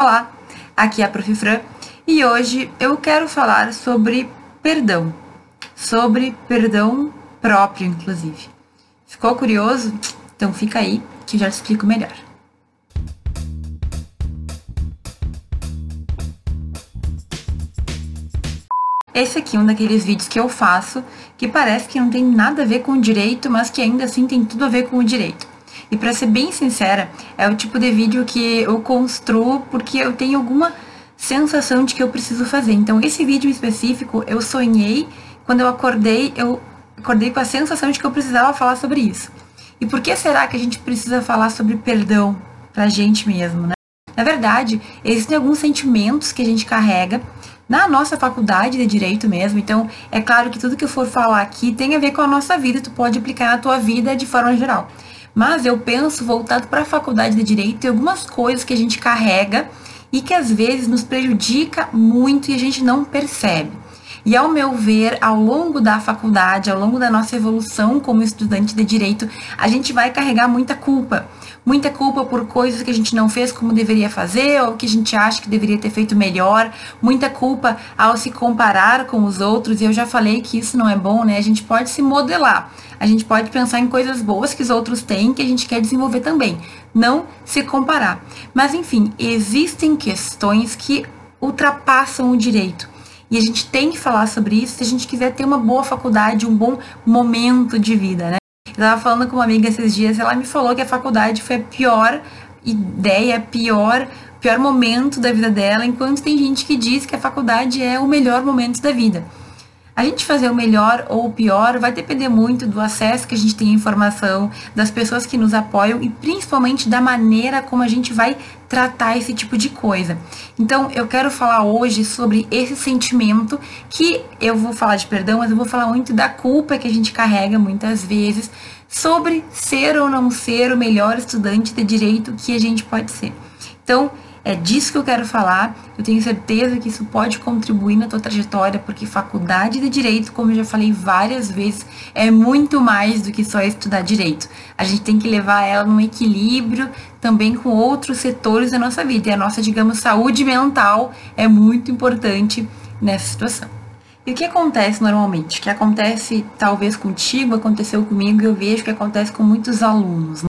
Olá, aqui é a Prof. Fran e hoje eu quero falar sobre perdão, sobre perdão próprio, inclusive. Ficou curioso? Então fica aí que eu já te explico melhor. Esse aqui é um daqueles vídeos que eu faço que parece que não tem nada a ver com o direito, mas que ainda assim tem tudo a ver com o direito. E para ser bem sincera, é o tipo de vídeo que eu construo porque eu tenho alguma sensação de que eu preciso fazer. Então, esse vídeo em específico, eu sonhei, quando eu acordei, eu acordei com a sensação de que eu precisava falar sobre isso. E por que será que a gente precisa falar sobre perdão pra gente mesmo, né? Na verdade, existem alguns sentimentos que a gente carrega na nossa faculdade de direito mesmo. Então, é claro que tudo que eu for falar aqui tem a ver com a nossa vida, tu pode aplicar na tua vida de forma geral. Mas eu penso voltado para a faculdade de direito e algumas coisas que a gente carrega e que às vezes nos prejudica muito e a gente não percebe. E ao meu ver, ao longo da faculdade, ao longo da nossa evolução como estudante de direito, a gente vai carregar muita culpa. Muita culpa por coisas que a gente não fez como deveria fazer ou que a gente acha que deveria ter feito melhor. Muita culpa ao se comparar com os outros. E eu já falei que isso não é bom, né? A gente pode se modelar. A gente pode pensar em coisas boas que os outros têm que a gente quer desenvolver também. Não se comparar. Mas enfim, existem questões que ultrapassam o direito. E a gente tem que falar sobre isso se a gente quiser ter uma boa faculdade, um bom momento de vida, né? Eu tava falando com uma amiga esses dias, ela me falou que a faculdade foi a pior ideia, pior, pior momento da vida dela, enquanto tem gente que diz que a faculdade é o melhor momento da vida. A gente fazer o melhor ou o pior vai depender muito do acesso que a gente tem à informação, das pessoas que nos apoiam e principalmente da maneira como a gente vai tratar esse tipo de coisa. Então, eu quero falar hoje sobre esse sentimento que eu vou falar de perdão, mas eu vou falar muito da culpa que a gente carrega muitas vezes sobre ser ou não ser o melhor estudante de direito que a gente pode ser. Então, é disso que eu quero falar. Eu tenho certeza que isso pode contribuir na tua trajetória, porque faculdade de direito, como eu já falei várias vezes, é muito mais do que só estudar direito. A gente tem que levar ela num equilíbrio também com outros setores da nossa vida. E a nossa, digamos, saúde mental é muito importante nessa situação. E o que acontece normalmente? O que acontece talvez contigo, aconteceu comigo, eu vejo que acontece com muitos alunos.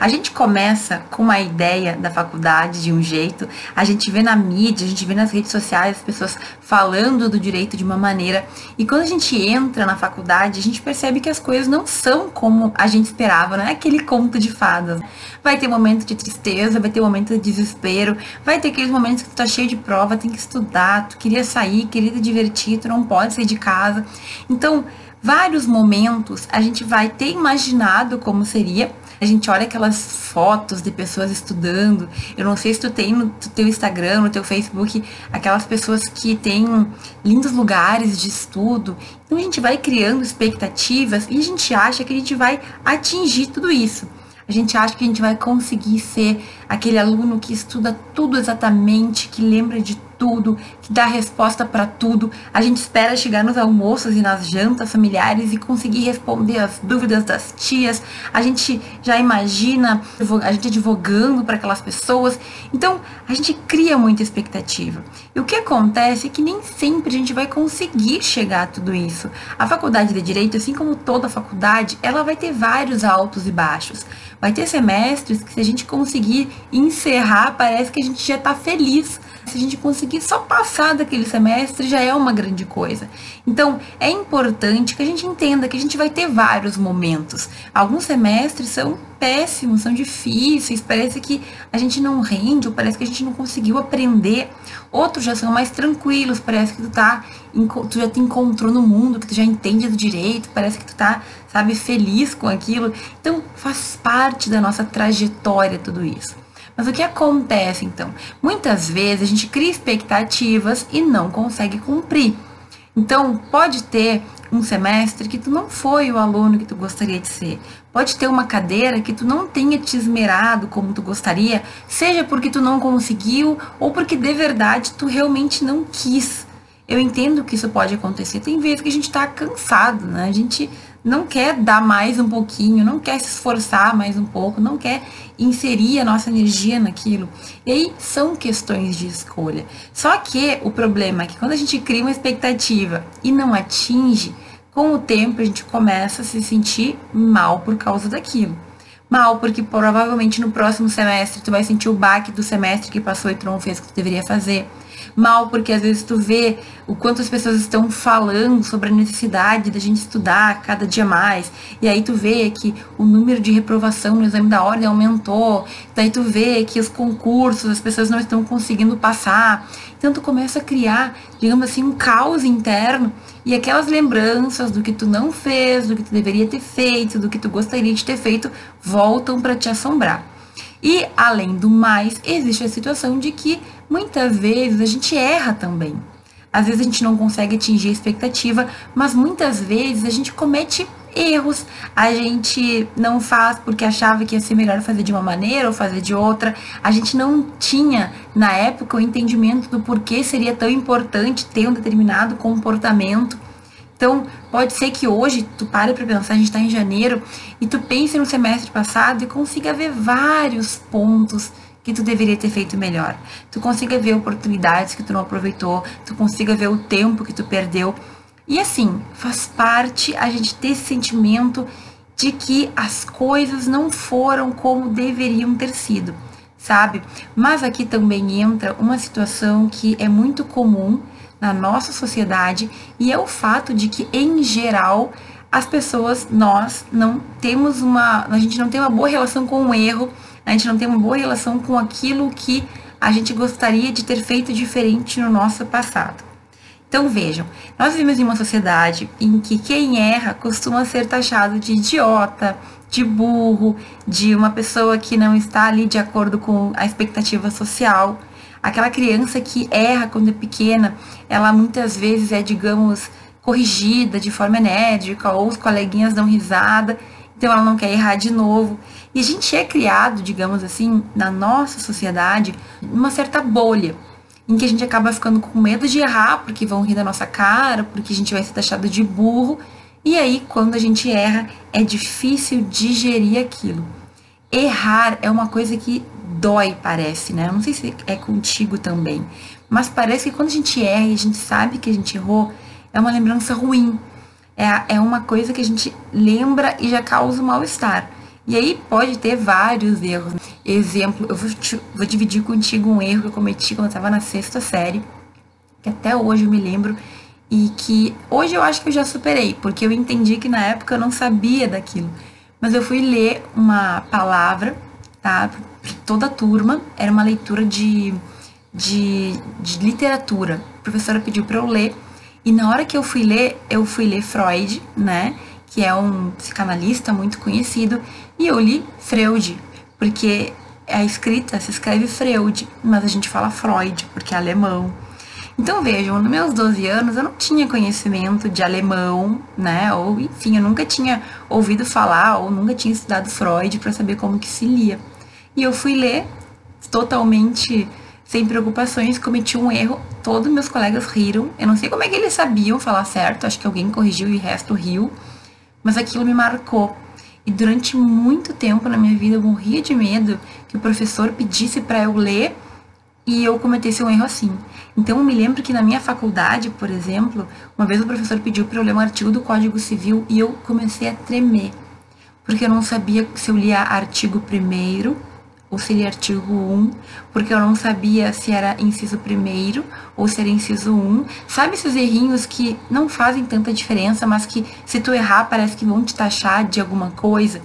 A gente começa com uma ideia da faculdade de um jeito, a gente vê na mídia, a gente vê nas redes sociais as pessoas falando do direito de uma maneira, e quando a gente entra na faculdade, a gente percebe que as coisas não são como a gente esperava, não é aquele conto de fadas. Vai ter momento de tristeza, vai ter momento de desespero, vai ter aqueles momentos que tu tá cheio de prova, tem que estudar, tu queria sair, queria te divertir, tu não pode sair de casa. Então, vários momentos a gente vai ter imaginado como seria a gente olha aquelas fotos de pessoas estudando. Eu não sei se tu tem no teu Instagram, no teu Facebook, aquelas pessoas que têm lindos lugares de estudo. Então a gente vai criando expectativas e a gente acha que a gente vai atingir tudo isso. A gente acha que a gente vai conseguir ser aquele aluno que estuda tudo exatamente, que lembra de tudo, que dá resposta para tudo. A gente espera chegar nos almoços e nas jantas familiares e conseguir responder as dúvidas das tias. A gente já imagina a gente advogando para aquelas pessoas. Então, a gente cria muita expectativa. E o que acontece é que nem sempre a gente vai conseguir chegar a tudo isso. A faculdade de direito, assim como toda faculdade, ela vai ter vários altos e baixos. Vai ter semestres que se a gente conseguir encerrar, parece que a gente já está feliz se a gente conseguir só passar daquele semestre, já é uma grande coisa. Então, é importante que a gente entenda que a gente vai ter vários momentos. Alguns semestres são péssimos, são difíceis, parece que a gente não rende, ou parece que a gente não conseguiu aprender. Outros já são mais tranquilos, parece que tu tá, tu já te encontrou no mundo, que tu já entende do direito, parece que tu tá, sabe, feliz com aquilo. Então, faz parte da nossa trajetória tudo isso. Mas o que acontece então? Muitas vezes a gente cria expectativas e não consegue cumprir. Então, pode ter um semestre que tu não foi o aluno que tu gostaria de ser. Pode ter uma cadeira que tu não tenha te esmerado como tu gostaria, seja porque tu não conseguiu ou porque de verdade tu realmente não quis. Eu entendo que isso pode acontecer. Tem vezes que a gente tá cansado, né? A gente não quer dar mais um pouquinho, não quer se esforçar mais um pouco, não quer inserir a nossa energia naquilo. E aí são questões de escolha. Só que o problema é que quando a gente cria uma expectativa e não atinge, com o tempo a gente começa a se sentir mal por causa daquilo. Mal, porque provavelmente no próximo semestre tu vai sentir o baque do semestre que passou e tu não fez o que tu deveria fazer mal, porque às vezes tu vê o quanto as pessoas estão falando sobre a necessidade da gente estudar cada dia mais, e aí tu vê que o número de reprovação no exame da ordem aumentou, daí tu vê que os concursos, as pessoas não estão conseguindo passar, então tu começa a criar, digamos assim, um caos interno, e aquelas lembranças do que tu não fez, do que tu deveria ter feito, do que tu gostaria de ter feito, voltam para te assombrar. E, além do mais, existe a situação de que muitas vezes a gente erra também. Às vezes a gente não consegue atingir a expectativa, mas muitas vezes a gente comete erros, a gente não faz porque achava que ia ser melhor fazer de uma maneira ou fazer de outra. A gente não tinha na época o entendimento do porquê seria tão importante ter um determinado comportamento. Então, pode ser que hoje tu pare para pensar, a gente está em janeiro, e tu pense no semestre passado e consiga ver vários pontos que tu deveria ter feito melhor. Tu consiga ver oportunidades que tu não aproveitou, tu consiga ver o tempo que tu perdeu. E assim, faz parte a gente ter esse sentimento de que as coisas não foram como deveriam ter sido, sabe? Mas aqui também entra uma situação que é muito comum na nossa sociedade e é o fato de que, em geral, as pessoas, nós, não temos uma. A gente não tem uma boa relação com o erro, a gente não tem uma boa relação com aquilo que a gente gostaria de ter feito diferente no nosso passado. Então vejam, nós vivemos em uma sociedade em que quem erra costuma ser taxado de idiota, de burro, de uma pessoa que não está ali de acordo com a expectativa social. Aquela criança que erra quando é pequena, ela muitas vezes é, digamos, corrigida de forma enérgica, ou os coleguinhas dão risada, então ela não quer errar de novo. E a gente é criado, digamos assim, na nossa sociedade, numa certa bolha, em que a gente acaba ficando com medo de errar, porque vão rir da nossa cara, porque a gente vai ser taxado de burro. E aí, quando a gente erra, é difícil digerir aquilo. Errar é uma coisa que dói, parece, né? Eu não sei se é contigo também, mas parece que quando a gente erra e a gente sabe que a gente errou, é uma lembrança ruim. É, é uma coisa que a gente lembra e já causa um mal-estar. E aí pode ter vários erros. Exemplo, eu vou, te, vou dividir contigo um erro que eu cometi quando eu estava na sexta série, que até hoje eu me lembro, e que hoje eu acho que eu já superei, porque eu entendi que na época eu não sabia daquilo. Mas eu fui ler uma palavra, tá? Toda a turma, era uma leitura de, de, de literatura. A professora pediu para eu ler, e na hora que eu fui ler, eu fui ler Freud, né? Que é um psicanalista muito conhecido, e eu li Freud, porque a escrita se escreve Freud, mas a gente fala Freud, porque é alemão. Então vejam, nos meus 12 anos eu não tinha conhecimento de alemão, né? Ou enfim, eu nunca tinha ouvido falar ou nunca tinha estudado Freud para saber como que se lia. E eu fui ler totalmente sem preocupações, cometi um erro, todos meus colegas riram. Eu não sei como é que eles sabiam falar certo, acho que alguém corrigiu e o resto riu, mas aquilo me marcou. E durante muito tempo na minha vida eu morria de medo que o professor pedisse para eu ler e eu cometesse um erro assim. Então eu me lembro que na minha faculdade, por exemplo, uma vez o professor pediu para eu ler um artigo do Código Civil e eu comecei a tremer, porque eu não sabia se eu lia artigo primeiro seria artigo 1, porque eu não sabia se era inciso primeiro ou se era inciso 1. Sabe esses errinhos que não fazem tanta diferença, mas que se tu errar parece que vão te taxar de alguma coisa?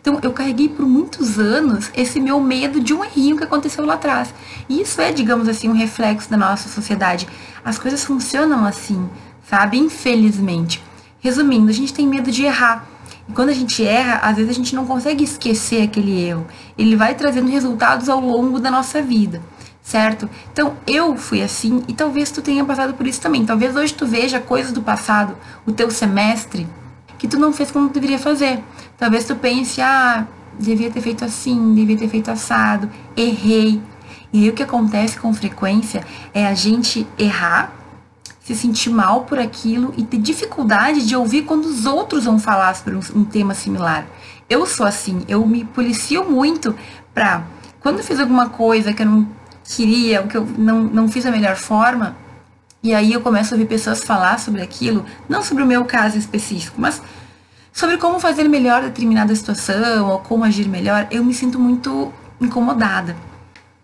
Então eu carreguei por muitos anos esse meu medo de um errinho que aconteceu lá atrás. E isso é, digamos assim, um reflexo da nossa sociedade. As coisas funcionam assim, sabe? Infelizmente. Resumindo, a gente tem medo de errar. E quando a gente erra, às vezes a gente não consegue esquecer aquele erro. Ele vai trazendo resultados ao longo da nossa vida, certo? Então, eu fui assim e talvez tu tenha passado por isso também. Talvez hoje tu veja coisas do passado, o teu semestre, que tu não fez como tu deveria fazer. Talvez tu pense, ah, devia ter feito assim, devia ter feito assado, errei. E aí o que acontece com frequência é a gente errar, se sentir mal por aquilo e ter dificuldade de ouvir quando os outros vão falar sobre um, tema similar. Eu sou assim, eu me policio muito pra, quando eu fiz alguma coisa que eu não queria, que eu não, não fiz da melhor forma, e aí eu começo a ouvir pessoas falar sobre aquilo, não sobre o meu caso específico, mas sobre como fazer melhor determinada situação ou como agir melhor, eu me sinto muito incomodada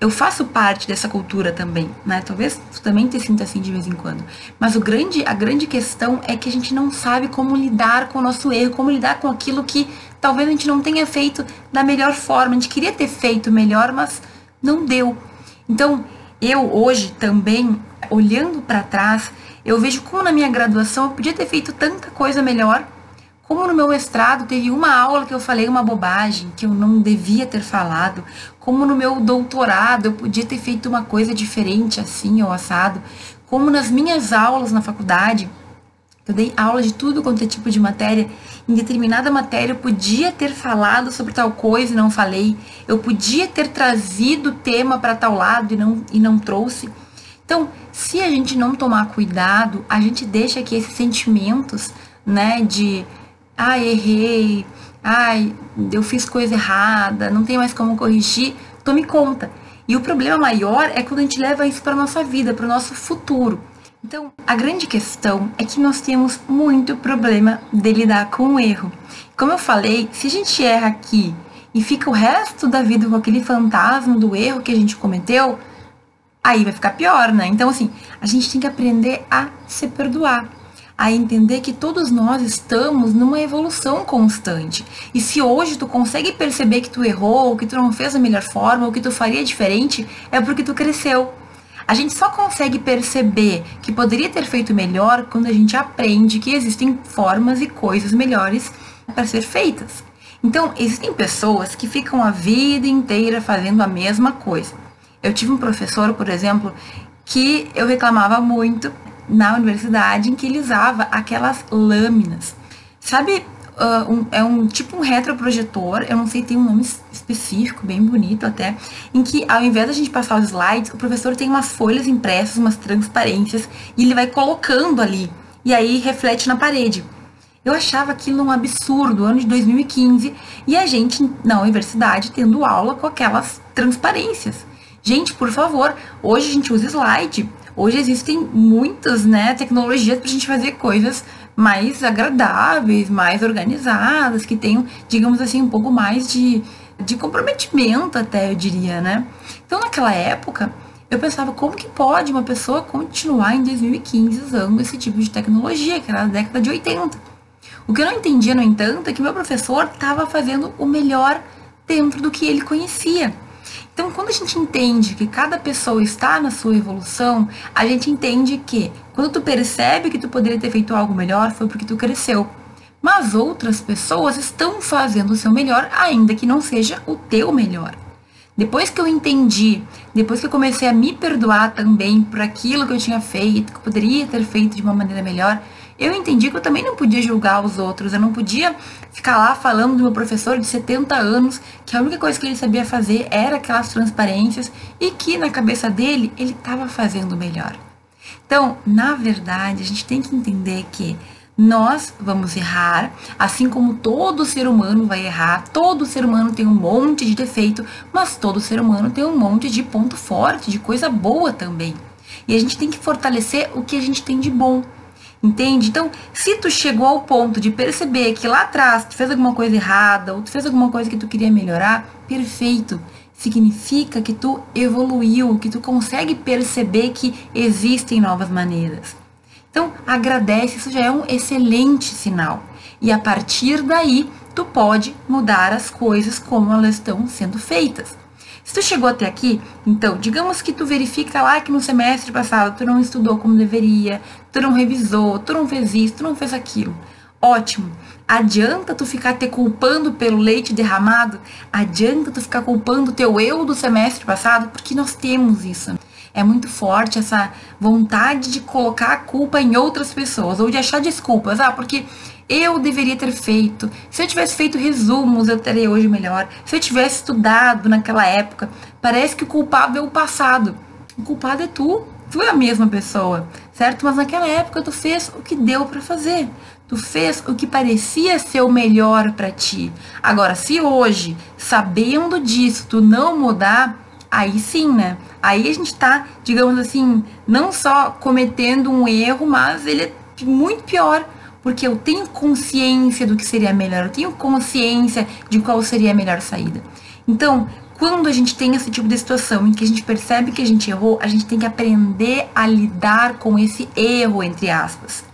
eu faço parte dessa cultura também, né? Talvez tu também te sinta assim de vez em quando. Mas o grande, a grande questão é que a gente não sabe como lidar com o nosso erro, como lidar com aquilo que talvez a gente não tenha feito da melhor forma. A gente queria ter feito melhor, mas não deu. Então, eu hoje também, olhando para trás, eu vejo como na minha graduação eu podia ter feito tanta coisa melhor como no meu mestrado teve uma aula que eu falei uma bobagem, que eu não devia ter falado. Como no meu doutorado eu podia ter feito uma coisa diferente assim ou assado. Como nas minhas aulas na faculdade, eu dei aula de tudo quanto é tipo de matéria. Em determinada matéria eu podia ter falado sobre tal coisa e não falei. Eu podia ter trazido o tema para tal lado e não, e não trouxe. Então, se a gente não tomar cuidado, a gente deixa que esses sentimentos, né, de ai, errei, ai, eu fiz coisa errada, não tem mais como corrigir, tome conta. E o problema maior é quando a gente leva isso para nossa vida, para o nosso futuro. Então, a grande questão é que nós temos muito problema de lidar com o erro. Como eu falei, se a gente erra aqui e fica o resto da vida com aquele fantasma do erro que a gente cometeu, aí vai ficar pior, né? Então, assim, a gente tem que aprender a se perdoar a entender que todos nós estamos numa evolução constante. E se hoje tu consegue perceber que tu errou, ou que tu não fez da melhor forma, ou que tu faria diferente, é porque tu cresceu. A gente só consegue perceber que poderia ter feito melhor quando a gente aprende que existem formas e coisas melhores para ser feitas. Então, existem pessoas que ficam a vida inteira fazendo a mesma coisa. Eu tive um professor, por exemplo, que eu reclamava muito na universidade em que ele usava aquelas lâminas. Sabe, uh, um, é um tipo um retroprojetor, eu não sei, tem um nome específico, bem bonito até, em que ao invés da gente passar os slides, o professor tem umas folhas impressas, umas transparências, e ele vai colocando ali, e aí reflete na parede. Eu achava aquilo um absurdo, ano de 2015, e a gente na universidade tendo aula com aquelas transparências. Gente, por favor, hoje a gente usa slide, Hoje existem muitas né, tecnologias para a gente fazer coisas mais agradáveis, mais organizadas, que tenham, digamos assim, um pouco mais de, de comprometimento até, eu diria, né? Então, naquela época, eu pensava, como que pode uma pessoa continuar em 2015 usando esse tipo de tecnologia, que era da década de 80? O que eu não entendia, no entanto, é que meu professor estava fazendo o melhor dentro do que ele conhecia. Então, quando a gente entende que cada pessoa está na sua evolução, a gente entende que quando tu percebe que tu poderia ter feito algo melhor, foi porque tu cresceu. Mas outras pessoas estão fazendo o seu melhor, ainda que não seja o teu melhor. Depois que eu entendi, depois que eu comecei a me perdoar também por aquilo que eu tinha feito, que eu poderia ter feito de uma maneira melhor, eu entendi que eu também não podia julgar os outros, eu não podia ficar lá falando do meu professor de 70 anos, que a única coisa que ele sabia fazer era aquelas transparências e que na cabeça dele ele estava fazendo melhor. Então, na verdade, a gente tem que entender que nós vamos errar, assim como todo ser humano vai errar, todo ser humano tem um monte de defeito, mas todo ser humano tem um monte de ponto forte, de coisa boa também. E a gente tem que fortalecer o que a gente tem de bom. Entende? Então, se tu chegou ao ponto de perceber que lá atrás tu fez alguma coisa errada, ou tu fez alguma coisa que tu queria melhorar, perfeito. Significa que tu evoluiu, que tu consegue perceber que existem novas maneiras. Então, agradece, isso já é um excelente sinal. E a partir daí, tu pode mudar as coisas como elas estão sendo feitas. Se tu chegou até aqui, então, digamos que tu verifica lá que no semestre passado tu não estudou como deveria, tu não revisou, tu não fez isso, tu não fez aquilo. Ótimo. Adianta tu ficar te culpando pelo leite derramado? Adianta tu ficar culpando o teu eu do semestre passado? Porque nós temos isso. É muito forte essa vontade de colocar a culpa em outras pessoas ou de achar desculpas. Ah, porque eu deveria ter feito. Se eu tivesse feito resumos, eu teria hoje melhor. Se eu tivesse estudado naquela época, parece que o culpado é o passado. O culpado é tu. Tu é a mesma pessoa, certo? Mas naquela época tu fez o que deu para fazer. Tu fez o que parecia ser o melhor para ti. Agora, se hoje, sabendo disso, tu não mudar, aí sim, né? Aí a gente tá, digamos assim, não só cometendo um erro, mas ele é muito pior, porque eu tenho consciência do que seria melhor, eu tenho consciência de qual seria a melhor saída. Então, quando a gente tem esse tipo de situação em que a gente percebe que a gente errou, a gente tem que aprender a lidar com esse erro, entre aspas.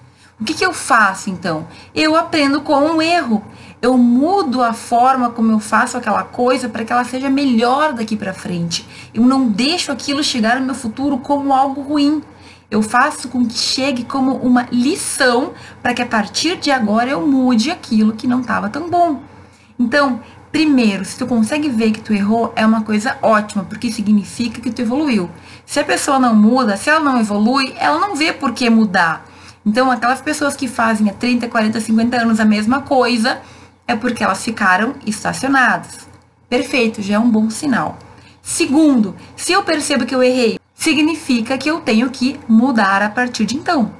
O que, que eu faço então? Eu aprendo com um erro. Eu mudo a forma como eu faço aquela coisa para que ela seja melhor daqui para frente. Eu não deixo aquilo chegar no meu futuro como algo ruim. Eu faço com que chegue como uma lição para que a partir de agora eu mude aquilo que não estava tão bom. Então, Primeiro, se tu consegue ver que tu errou, é uma coisa ótima, porque significa que tu evoluiu. Se a pessoa não muda, se ela não evolui, ela não vê por que mudar. Então, aquelas pessoas que fazem há 30, 40, 50 anos a mesma coisa, é porque elas ficaram estacionadas. Perfeito, já é um bom sinal. Segundo, se eu percebo que eu errei, significa que eu tenho que mudar a partir de então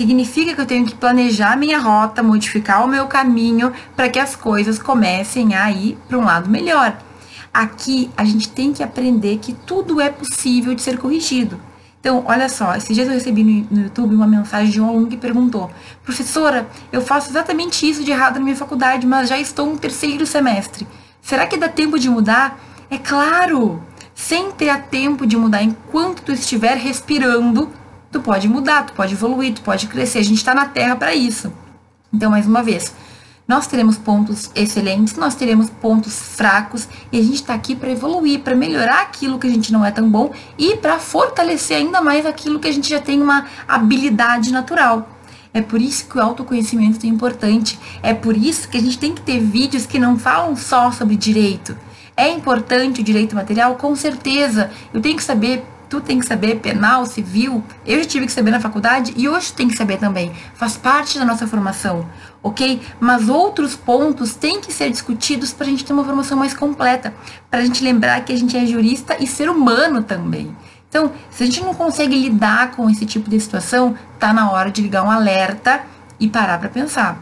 significa que eu tenho que planejar minha rota, modificar o meu caminho para que as coisas comecem a ir para um lado melhor. Aqui a gente tem que aprender que tudo é possível de ser corrigido. Então, olha só, esses dias eu recebi no, YouTube uma mensagem de um aluno que perguntou: Professora, eu faço exatamente isso de errado na minha faculdade, mas já estou no terceiro semestre. Será que dá tempo de mudar? É claro! Sempre há tempo de mudar enquanto tu estiver respirando tu pode mudar, tu pode evoluir, tu pode crescer. A gente está na Terra para isso. Então, mais uma vez, nós teremos pontos excelentes, nós teremos pontos fracos e a gente está aqui para evoluir, para melhorar aquilo que a gente não é tão bom e para fortalecer ainda mais aquilo que a gente já tem uma habilidade natural. É por isso que o autoconhecimento é importante. É por isso que a gente tem que ter vídeos que não falam só sobre direito. É importante o direito material? Com certeza. Eu tenho que saber tu tem que saber penal, civil, eu já tive que saber na faculdade e hoje tem que saber também. Faz parte da nossa formação, ok? Mas outros pontos têm que ser discutidos para a gente ter uma formação mais completa, para a gente lembrar que a gente é jurista e ser humano também. Então, se a gente não consegue lidar com esse tipo de situação, tá na hora de ligar um alerta e parar para pensar.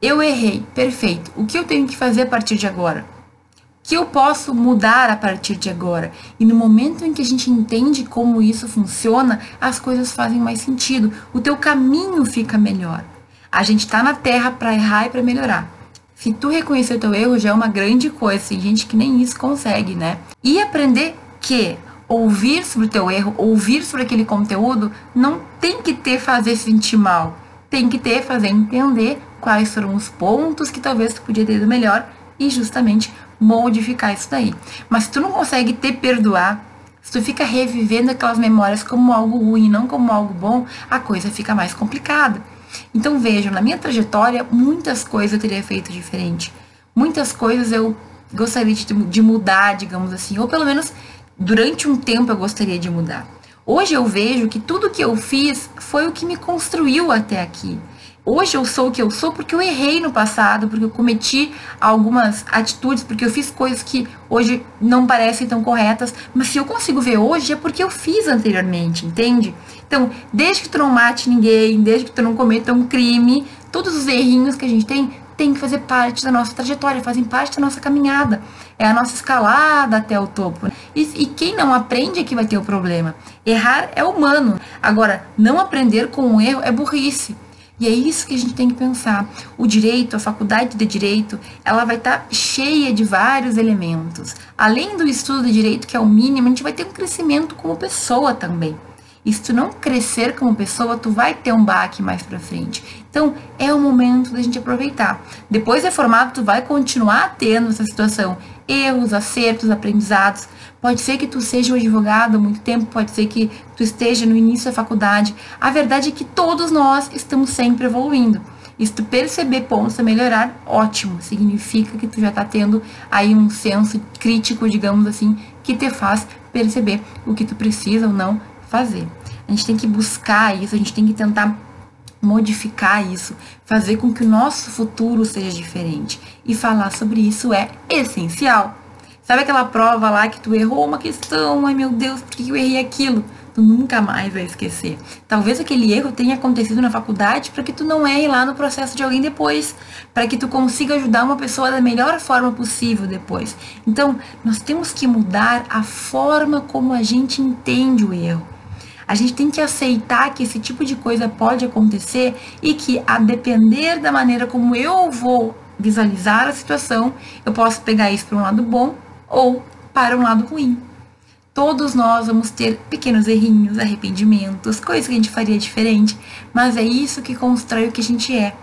Eu errei, perfeito. O que eu tenho que fazer a partir de agora? Que eu posso mudar a partir de agora. E no momento em que a gente entende como isso funciona, as coisas fazem mais sentido. O teu caminho fica melhor. A gente está na Terra para errar e para melhorar. Se tu reconhecer o teu erro, já é uma grande coisa. Tem gente que nem isso consegue, né? E aprender que ouvir sobre o teu erro, ouvir sobre aquele conteúdo, não tem que ter fazer sentir mal. Tem que ter fazer entender quais foram os pontos que talvez tu podia ter ido melhor e justamente modificar isso daí. Mas se tu não consegue te perdoar, se tu fica revivendo aquelas memórias como algo ruim, não como algo bom, a coisa fica mais complicada. Então vejam, na minha trajetória, muitas coisas eu teria feito diferente. Muitas coisas eu gostaria de, de mudar, digamos assim, ou pelo menos durante um tempo eu gostaria de mudar. Hoje eu vejo que tudo que eu fiz foi o que me construiu até aqui. Hoje eu sou o que eu sou porque eu errei no passado, porque eu cometi algumas atitudes, porque eu fiz coisas que hoje não parecem tão corretas, mas se eu consigo ver hoje é porque eu fiz anteriormente, entende? Então, desde que tu não mate ninguém, desde que tu não cometa um crime, todos os errinhos que a gente tem tem que fazer parte da nossa trajetória, fazem parte da nossa caminhada. É a nossa escalada até o topo. E, e quem não aprende é que vai ter o problema. Errar é humano. Agora, não aprender com o erro é burrice. E é isso que a gente tem que pensar. O direito, a faculdade de direito, ela vai estar tá cheia de vários elementos. Além do estudo de direito, que é o mínimo, a gente vai ter um crescimento como pessoa também. E se tu não crescer como pessoa, tu vai ter um baque mais para frente. Então, é o momento da gente aproveitar. Depois de formado, tu vai continuar tendo essa situação, erros, acertos, aprendizados, Pode ser que tu seja um advogado há muito tempo, pode ser que tu esteja no início da faculdade. A verdade é que todos nós estamos sempre evoluindo. E se tu perceber pontos a melhorar, ótimo. Significa que tu já está tendo aí um senso crítico, digamos assim, que te faz perceber o que tu precisa ou não fazer. A gente tem que buscar isso, a gente tem que tentar modificar isso, fazer com que o nosso futuro seja diferente. E falar sobre isso é essencial. Sabe aquela prova lá que tu errou uma questão, ai meu Deus, por que eu errei aquilo? tu nunca mais vai esquecer. Talvez aquele erro tenha acontecido na faculdade para que tu não erre lá no processo de alguém depois, para que tu consiga ajudar uma pessoa da melhor forma possível depois. Então, nós temos que mudar a forma como a gente entende o erro. A gente tem que aceitar que esse tipo de coisa pode acontecer e que, a depender da maneira como eu vou visualizar a situação, eu posso pegar isso para um lado bom ou para um lado ruim. Todos nós vamos ter pequenos errinhos, arrependimentos, coisas que a gente faria diferente, mas é isso que constrói o que a gente é.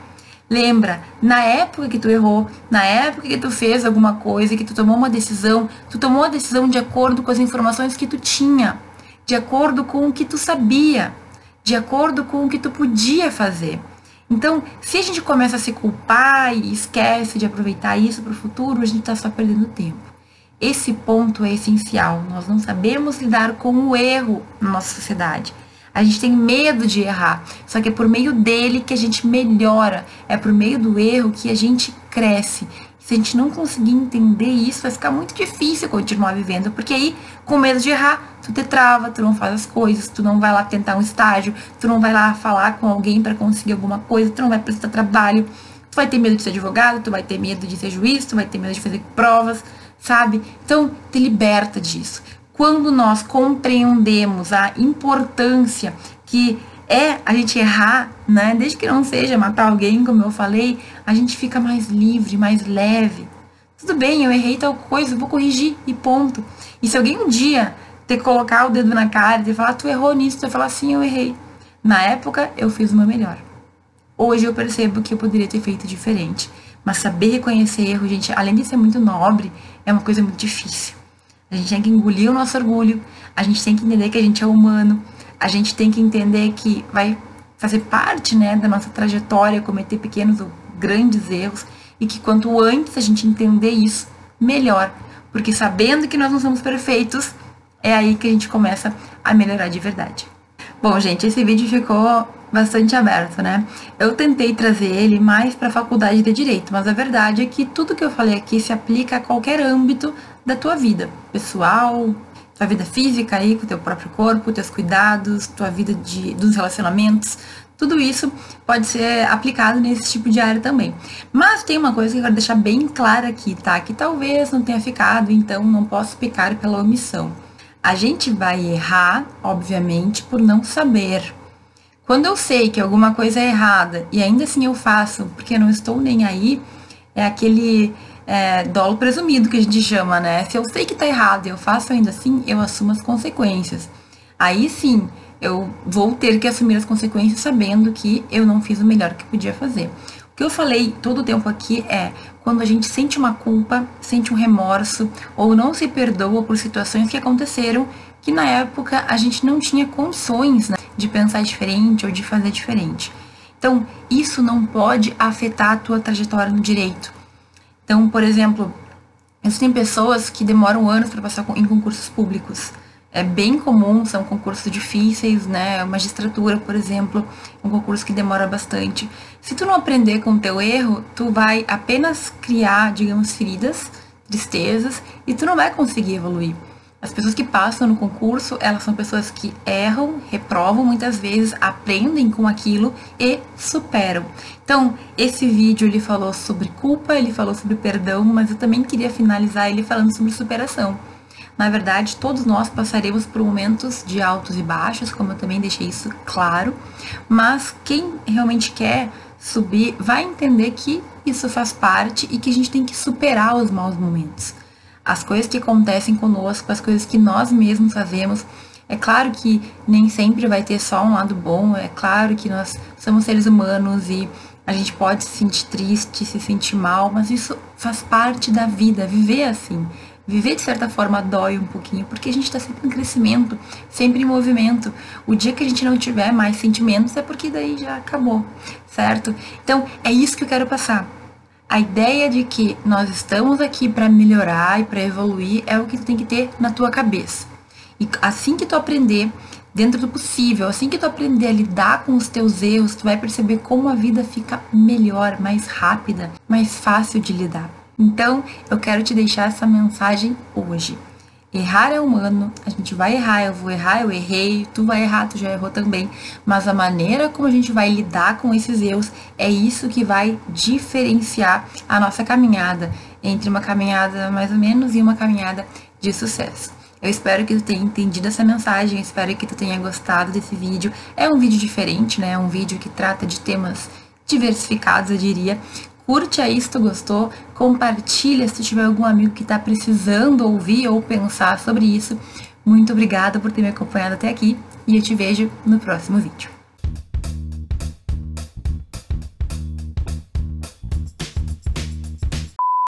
Lembra, na época que tu errou, na época que tu fez alguma coisa, que tu tomou uma decisão, tu tomou a decisão de acordo com as informações que tu tinha de acordo com o que tu sabia, de acordo com o que tu podia fazer. Então, se a gente começa a se culpar e esquece de aproveitar isso para o futuro, a gente está só perdendo tempo. Esse ponto é essencial. Nós não sabemos lidar com o erro na nossa sociedade. A gente tem medo de errar, só que é por meio dele que a gente melhora, é por meio do erro que a gente cresce. Se a gente não conseguir entender isso, vai ficar muito difícil continuar vivendo, porque aí, com medo de errar, tu te trava, tu não faz as coisas, tu não vai lá tentar um estágio, tu não vai lá falar com alguém para conseguir alguma coisa, tu não vai prestar trabalho, tu vai ter medo de ser advogado, tu vai ter medo de ser juiz, tu vai ter medo de fazer provas, sabe? Então, te liberta disso. Quando nós compreendemos a importância que é a gente errar, né? Desde que não seja matar alguém, como eu falei, a gente fica mais livre, mais leve. Tudo bem, eu errei tal coisa, vou corrigir e ponto. E se alguém um dia ter colocar o dedo na cara e falar, tu errou nisso, tu falar, sim, eu errei. Na época, eu fiz o meu melhor. Hoje eu percebo que eu poderia ter feito diferente. Mas saber reconhecer erro, gente, além de ser muito nobre, é uma coisa muito difícil. A gente tem que engolir o nosso orgulho, a gente tem que entender que a gente é humano, a gente tem que entender que vai fazer parte né, da nossa trajetória cometer pequenos ou grandes erros e que quanto antes a gente entender isso, melhor. Porque sabendo que nós não somos perfeitos, é aí que a gente começa a melhorar de verdade. Bom, gente, esse vídeo ficou bastante aberto, né? Eu tentei trazer ele mais para a faculdade de direito, mas a verdade é que tudo que eu falei aqui se aplica a qualquer âmbito da tua vida, pessoal, tua vida física aí com o teu próprio corpo, teus cuidados, tua vida de dos relacionamentos, tudo isso pode ser aplicado nesse tipo de área também. Mas tem uma coisa que eu quero deixar bem clara aqui, tá? Que talvez não tenha ficado, então não posso picar pela omissão. A gente vai errar, obviamente, por não saber. Quando eu sei que alguma coisa é errada e ainda assim eu faço porque não estou nem aí, é aquele é, dolo presumido que a gente chama, né? Se eu sei que tá errado e eu faço ainda assim, eu assumo as consequências. Aí sim, eu vou ter que assumir as consequências sabendo que eu não fiz o melhor que podia fazer. O que eu falei todo o tempo aqui é quando a gente sente uma culpa, sente um remorso ou não se perdoa por situações que aconteceram que na época a gente não tinha condições né, de pensar diferente ou de fazer diferente. Então, isso não pode afetar a tua trajetória no direito. Então, por exemplo, existem pessoas que demoram anos para passar em concursos públicos é bem comum, são concursos difíceis, né? Magistratura, por exemplo, um concurso que demora bastante. Se tu não aprender com o teu erro, tu vai apenas criar, digamos, feridas, tristezas, e tu não vai conseguir evoluir. As pessoas que passam no concurso, elas são pessoas que erram, reprovam muitas vezes, aprendem com aquilo e superam. Então, esse vídeo ele falou sobre culpa, ele falou sobre perdão, mas eu também queria finalizar ele falando sobre superação. Na verdade, todos nós passaremos por momentos de altos e baixos, como eu também deixei isso claro, mas quem realmente quer subir vai entender que isso faz parte e que a gente tem que superar os maus momentos. As coisas que acontecem conosco, as coisas que nós mesmos fazemos, é claro que nem sempre vai ter só um lado bom, é claro que nós somos seres humanos e a gente pode se sentir triste, se sentir mal, mas isso faz parte da vida, viver assim. Viver de certa forma dói um pouquinho, porque a gente está sempre em crescimento, sempre em movimento. O dia que a gente não tiver mais sentimentos é porque daí já acabou, certo? Então é isso que eu quero passar. A ideia de que nós estamos aqui para melhorar e para evoluir é o que tu tem que ter na tua cabeça. E assim que tu aprender, dentro do possível, assim que tu aprender a lidar com os teus erros, tu vai perceber como a vida fica melhor, mais rápida, mais fácil de lidar. Então, eu quero te deixar essa mensagem hoje. Errar é humano, a gente vai errar, eu vou errar, eu errei, tu vai errar, tu já errou também, mas a maneira como a gente vai lidar com esses erros é isso que vai diferenciar a nossa caminhada entre uma caminhada mais ou menos e uma caminhada de sucesso. Eu espero que tu tenha entendido essa mensagem, espero que tu tenha gostado desse vídeo. É um vídeo diferente, né? É um vídeo que trata de temas diversificados, eu diria. Curte aí se tu gostou, compartilha se tu tiver algum amigo que está precisando ouvir ou pensar sobre isso. Muito obrigada por ter me acompanhado até aqui e eu te vejo no próximo vídeo.